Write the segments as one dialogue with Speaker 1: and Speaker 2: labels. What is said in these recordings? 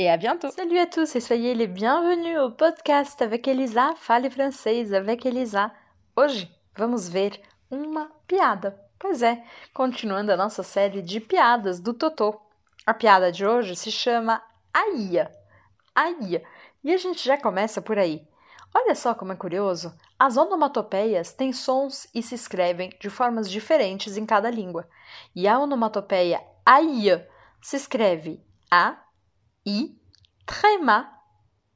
Speaker 1: et à bientôt.
Speaker 2: Salut à tous et soyez les bienvenus au podcast avec Elisa, Fale Francês avec Elisa. Hoje vamos ver uma piada. Pois é, continuando a nossa série de piadas do Totô. A piada de hoje se chama Aia. Aia. E a gente já começa por aí. Olha só como é curioso. As onomatopeias têm sons e se escrevem de formas diferentes em cada língua. E a onomatopeia aia se escreve A, I, tréma,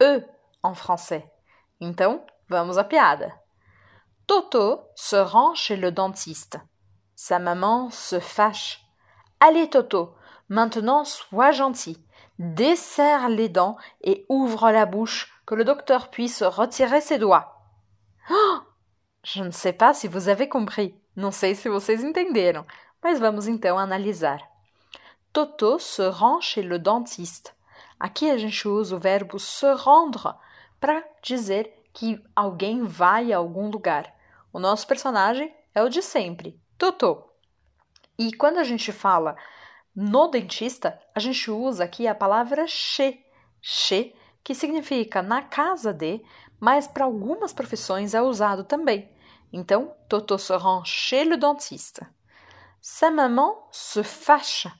Speaker 2: E en français. Então, vamos à piada. Toto se rend chez le dentiste. Sa maman se fâche. Allez, Toto, maintenant sois gentil. Desserre les dents et ouvre la bouche que le docteur puisse retirer ses doigts. Oh Je ne sais pas se vous avez compris. Não sei se vocês entenderam, mas vamos então analisar. Toto se rend chez le dentiste. Aqui a gente usa o verbo se rendre para dizer que alguém vai a algum lugar. O nosso personagem é o de sempre, Toto. E quando a gente fala no dentista, a gente usa aqui a palavra chez, chez, que significa na casa de, mas para algumas profissões é usado também. Então, Toto se rend chez le dentiste. Sa maman se fâche.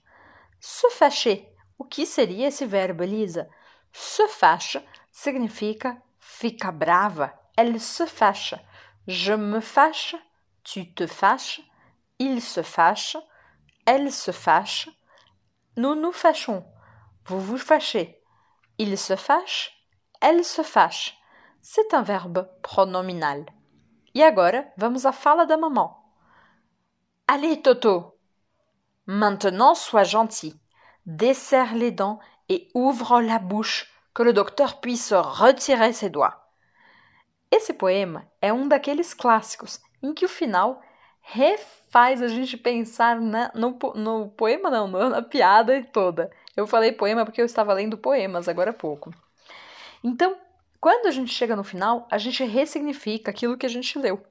Speaker 2: Se fâcher. O que seria esse verbo, Elisa? Se fâche significa fica brava. Elle se fâche. Je me fâche. Tu te fâches. Il se fâche. Elle se fâche. Nous nous fâchons. Vous vous fâchez. Il se fâche. Elle se fâche. C'est un verbe pronominal. E agora vamos à fala da maman. Allez, Toto. Maintenant, sois gentil. Desserre les dents et ouvre la bouche que le docteur puisse retirer ses doigts. Esse poema é um daqueles clássicos em que o final refaz a gente pensar na, no, no poema, não, na piada toda. Eu falei poema porque eu estava lendo poemas agora há pouco. Então, quando a gente chega no final, a gente ressignifica aquilo que a gente leu.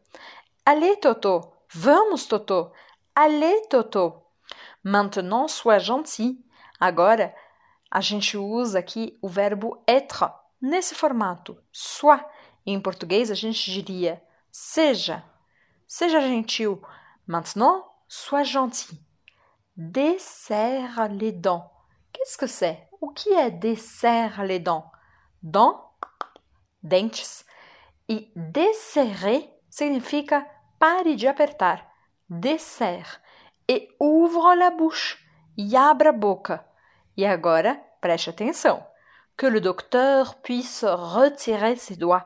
Speaker 2: Allez, Toto! Vamos, Toto! Allez, Toto! Maintenant, sois gentil. Agora, a gente usa aqui o verbo être nesse formato. Soit. Em português, a gente diria seja. Seja gentil. Maintenant, sois gentil. Desserre les dents. Qu'est-ce que c'est? O que é desserre les dents? Dents, dentes. E desserrer significa pare de apertar. Desserre. E ouvre la bouche. E abra a boca. E agora, preste atenção. Que le docteur puisse retirer ses doigts.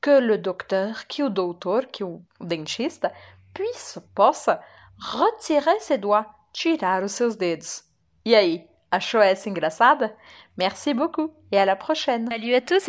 Speaker 2: Que le docteur, que o doutor, que o dentista, puisse, possa, retirer ses doigts, tirar os seus dedos. E aí, achou essa engraçada? Merci beaucoup et à la prochaine.
Speaker 1: Salut à tous